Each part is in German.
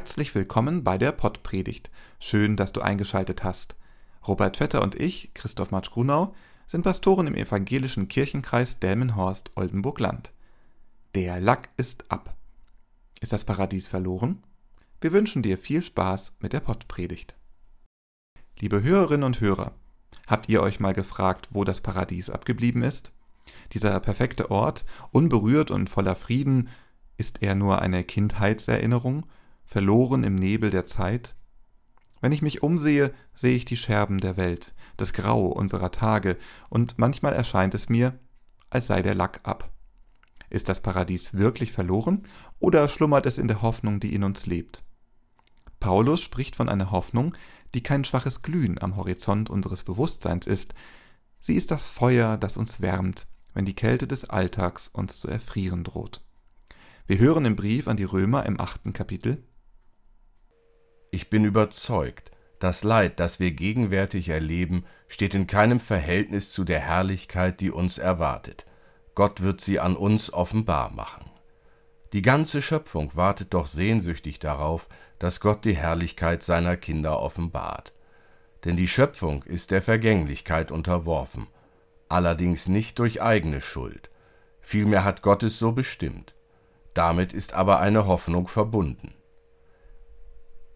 Herzlich willkommen bei der Pottpredigt. Schön, dass du eingeschaltet hast. Robert Vetter und ich, Christoph Matsch-Grunau, sind Pastoren im evangelischen Kirchenkreis Delmenhorst-Oldenburg-Land. Der Lack ist ab. Ist das Paradies verloren? Wir wünschen dir viel Spaß mit der Pottpredigt. Liebe Hörerinnen und Hörer, habt ihr euch mal gefragt, wo das Paradies abgeblieben ist? Dieser perfekte Ort, unberührt und voller Frieden, ist er nur eine Kindheitserinnerung verloren im Nebel der Zeit? Wenn ich mich umsehe, sehe ich die Scherben der Welt, das Grau unserer Tage, und manchmal erscheint es mir, als sei der Lack ab. Ist das Paradies wirklich verloren oder schlummert es in der Hoffnung, die in uns lebt? Paulus spricht von einer Hoffnung, die kein schwaches Glühen am Horizont unseres Bewusstseins ist. Sie ist das Feuer, das uns wärmt, wenn die Kälte des Alltags uns zu erfrieren droht. Wir hören im Brief an die Römer im achten Kapitel ich bin überzeugt, das Leid, das wir gegenwärtig erleben, steht in keinem Verhältnis zu der Herrlichkeit, die uns erwartet. Gott wird sie an uns offenbar machen. Die ganze Schöpfung wartet doch sehnsüchtig darauf, dass Gott die Herrlichkeit seiner Kinder offenbart. Denn die Schöpfung ist der Vergänglichkeit unterworfen, allerdings nicht durch eigene Schuld. Vielmehr hat Gott es so bestimmt. Damit ist aber eine Hoffnung verbunden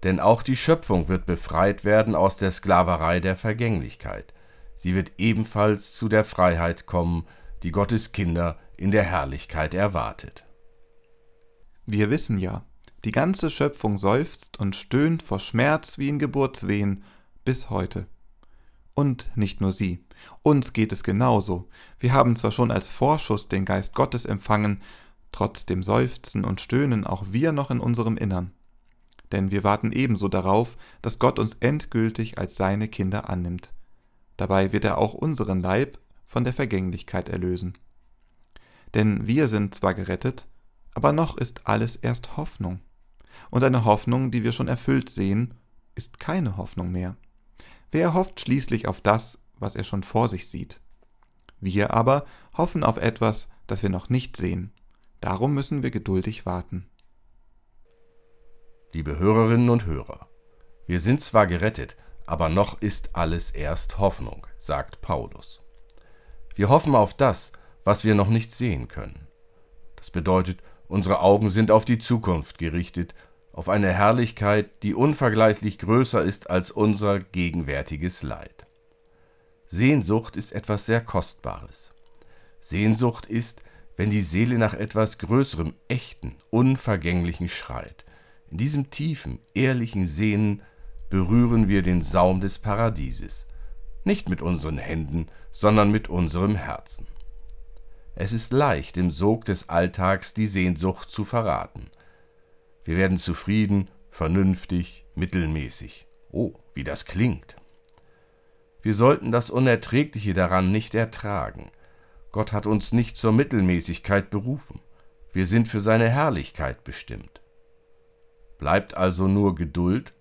denn auch die Schöpfung wird befreit werden aus der Sklaverei der Vergänglichkeit. Sie wird ebenfalls zu der Freiheit kommen, die Gottes Kinder in der Herrlichkeit erwartet. Wir wissen ja, die ganze Schöpfung seufzt und stöhnt vor Schmerz wie in Geburtswehen bis heute. Und nicht nur sie, uns geht es genauso. Wir haben zwar schon als Vorschuss den Geist Gottes empfangen, trotzdem seufzen und stöhnen auch wir noch in unserem Innern denn wir warten ebenso darauf, dass Gott uns endgültig als seine Kinder annimmt. Dabei wird er auch unseren Leib von der Vergänglichkeit erlösen. Denn wir sind zwar gerettet, aber noch ist alles erst Hoffnung. Und eine Hoffnung, die wir schon erfüllt sehen, ist keine Hoffnung mehr. Wer hofft schließlich auf das, was er schon vor sich sieht? Wir aber hoffen auf etwas, das wir noch nicht sehen. Darum müssen wir geduldig warten. Liebe Hörerinnen und Hörer, wir sind zwar gerettet, aber noch ist alles erst Hoffnung, sagt Paulus. Wir hoffen auf das, was wir noch nicht sehen können. Das bedeutet, unsere Augen sind auf die Zukunft gerichtet, auf eine Herrlichkeit, die unvergleichlich größer ist als unser gegenwärtiges Leid. Sehnsucht ist etwas sehr Kostbares. Sehnsucht ist, wenn die Seele nach etwas Größerem, Echten, Unvergänglichen schreit, in diesem tiefen, ehrlichen Sehnen berühren wir den Saum des Paradieses, nicht mit unseren Händen, sondern mit unserem Herzen. Es ist leicht, im Sog des Alltags die Sehnsucht zu verraten. Wir werden zufrieden, vernünftig, mittelmäßig. Oh, wie das klingt. Wir sollten das Unerträgliche daran nicht ertragen. Gott hat uns nicht zur Mittelmäßigkeit berufen. Wir sind für seine Herrlichkeit bestimmt. Bleibt also nur Geduld?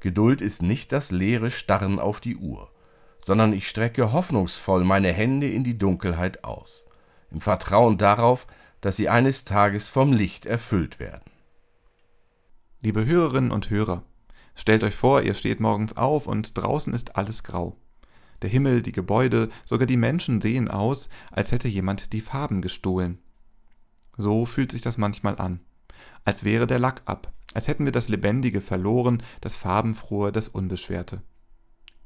Geduld ist nicht das leere Starren auf die Uhr, sondern ich strecke hoffnungsvoll meine Hände in die Dunkelheit aus, im Vertrauen darauf, dass sie eines Tages vom Licht erfüllt werden. Liebe Hörerinnen und Hörer, stellt euch vor, ihr steht morgens auf und draußen ist alles grau. Der Himmel, die Gebäude, sogar die Menschen sehen aus, als hätte jemand die Farben gestohlen. So fühlt sich das manchmal an als wäre der Lack ab, als hätten wir das Lebendige verloren, das Farbenfrohe, das Unbeschwerte.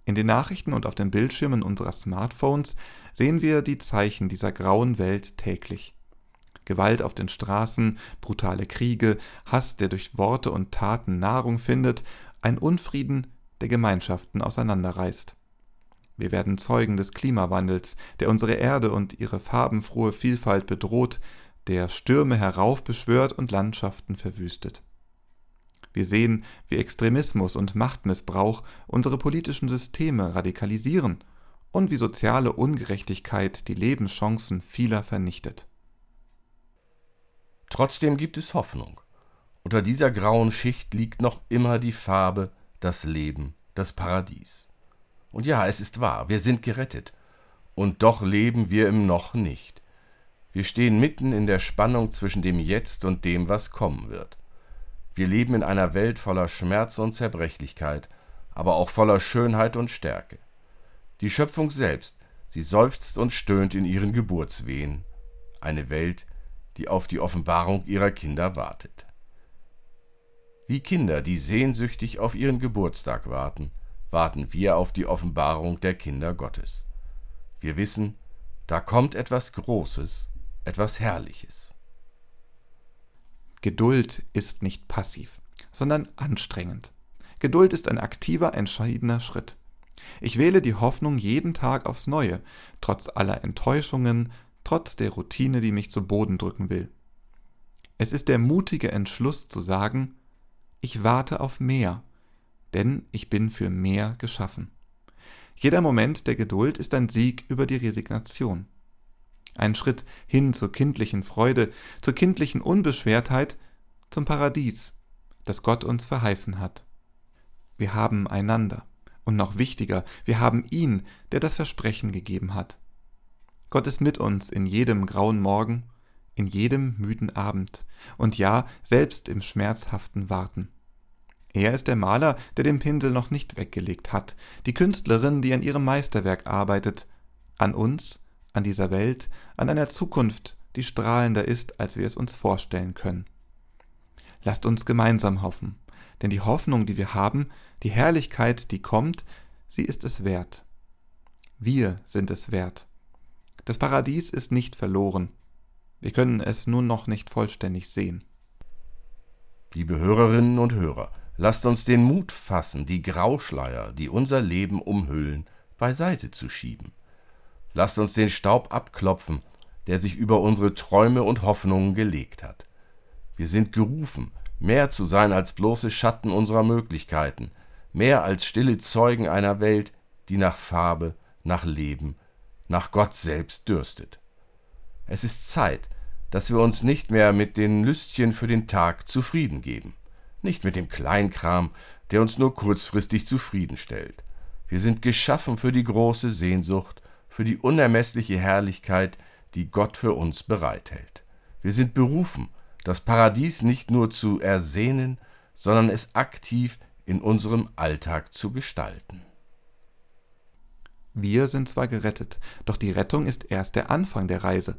In den Nachrichten und auf den Bildschirmen unserer Smartphones sehen wir die Zeichen dieser grauen Welt täglich. Gewalt auf den Straßen, brutale Kriege, Hass, der durch Worte und Taten Nahrung findet, ein Unfrieden, der Gemeinschaften auseinanderreißt. Wir werden Zeugen des Klimawandels, der unsere Erde und ihre farbenfrohe Vielfalt bedroht, der Stürme heraufbeschwört und Landschaften verwüstet. Wir sehen, wie Extremismus und Machtmissbrauch unsere politischen Systeme radikalisieren und wie soziale Ungerechtigkeit die Lebenschancen vieler vernichtet. Trotzdem gibt es Hoffnung. Unter dieser grauen Schicht liegt noch immer die Farbe, das Leben, das Paradies. Und ja, es ist wahr, wir sind gerettet. Und doch leben wir im Noch nicht. Wir stehen mitten in der Spannung zwischen dem Jetzt und dem, was kommen wird. Wir leben in einer Welt voller Schmerz und Zerbrechlichkeit, aber auch voller Schönheit und Stärke. Die Schöpfung selbst, sie seufzt und stöhnt in ihren Geburtswehen. Eine Welt, die auf die Offenbarung ihrer Kinder wartet. Wie Kinder, die sehnsüchtig auf ihren Geburtstag warten, warten wir auf die Offenbarung der Kinder Gottes. Wir wissen, da kommt etwas Großes, etwas Herrliches. Geduld ist nicht passiv, sondern anstrengend. Geduld ist ein aktiver, entscheidener Schritt. Ich wähle die Hoffnung jeden Tag aufs Neue, trotz aller Enttäuschungen, trotz der Routine, die mich zu Boden drücken will. Es ist der mutige Entschluss zu sagen, ich warte auf mehr, denn ich bin für mehr geschaffen. Jeder Moment der Geduld ist ein Sieg über die Resignation. Ein Schritt hin zur kindlichen Freude, zur kindlichen Unbeschwertheit, zum Paradies, das Gott uns verheißen hat. Wir haben einander. Und noch wichtiger, wir haben ihn, der das Versprechen gegeben hat. Gott ist mit uns in jedem grauen Morgen, in jedem müden Abend und ja, selbst im schmerzhaften Warten. Er ist der Maler, der den Pinsel noch nicht weggelegt hat, die Künstlerin, die an ihrem Meisterwerk arbeitet, an uns, an dieser Welt, an einer Zukunft, die strahlender ist, als wir es uns vorstellen können. Lasst uns gemeinsam hoffen, denn die Hoffnung, die wir haben, die Herrlichkeit, die kommt, sie ist es wert. Wir sind es wert. Das Paradies ist nicht verloren. Wir können es nur noch nicht vollständig sehen. Liebe Hörerinnen und Hörer, lasst uns den Mut fassen, die Grauschleier, die unser Leben umhüllen, beiseite zu schieben. Lasst uns den Staub abklopfen, der sich über unsere Träume und Hoffnungen gelegt hat. Wir sind gerufen, mehr zu sein als bloße Schatten unserer Möglichkeiten, mehr als stille Zeugen einer Welt, die nach Farbe, nach Leben, nach Gott selbst dürstet. Es ist Zeit, dass wir uns nicht mehr mit den Lüstchen für den Tag zufrieden geben, nicht mit dem Kleinkram, der uns nur kurzfristig zufriedenstellt. Wir sind geschaffen für die große Sehnsucht, für die unermessliche Herrlichkeit, die Gott für uns bereithält. Wir sind berufen, das Paradies nicht nur zu ersehnen, sondern es aktiv in unserem Alltag zu gestalten. Wir sind zwar gerettet, doch die Rettung ist erst der Anfang der Reise.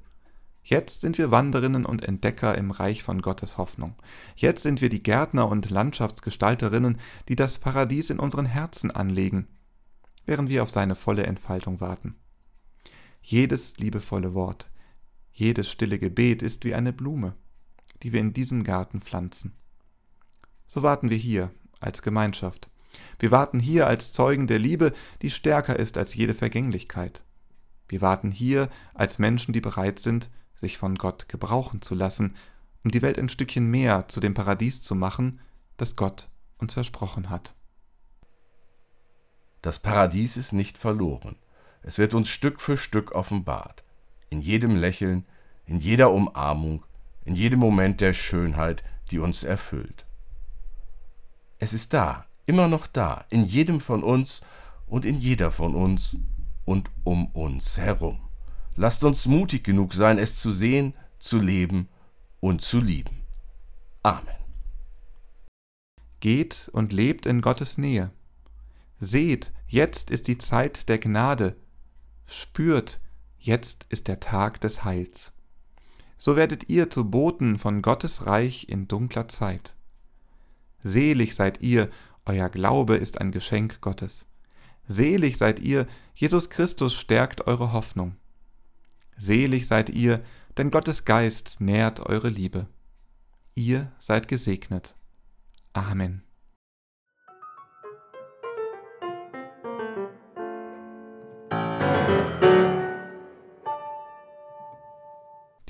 Jetzt sind wir Wanderinnen und Entdecker im Reich von Gottes Hoffnung. Jetzt sind wir die Gärtner und Landschaftsgestalterinnen, die das Paradies in unseren Herzen anlegen, während wir auf seine volle Entfaltung warten. Jedes liebevolle Wort, jedes stille Gebet ist wie eine Blume, die wir in diesem Garten pflanzen. So warten wir hier als Gemeinschaft. Wir warten hier als Zeugen der Liebe, die stärker ist als jede Vergänglichkeit. Wir warten hier als Menschen, die bereit sind, sich von Gott gebrauchen zu lassen, um die Welt ein Stückchen mehr zu dem Paradies zu machen, das Gott uns versprochen hat. Das Paradies ist nicht verloren. Es wird uns Stück für Stück offenbart. In jedem Lächeln, in jeder Umarmung, in jedem Moment der Schönheit, die uns erfüllt. Es ist da, immer noch da, in jedem von uns und in jeder von uns und um uns herum. Lasst uns mutig genug sein, es zu sehen, zu leben und zu lieben. Amen. Geht und lebt in Gottes Nähe. Seht, jetzt ist die Zeit der Gnade. Spürt, jetzt ist der Tag des Heils so werdet ihr zu Boten von Gottes Reich in dunkler Zeit. Selig seid ihr, euer Glaube ist ein Geschenk Gottes. Selig seid ihr, Jesus Christus stärkt eure Hoffnung. Selig seid ihr, denn Gottes Geist nährt eure Liebe. Ihr seid gesegnet. Amen.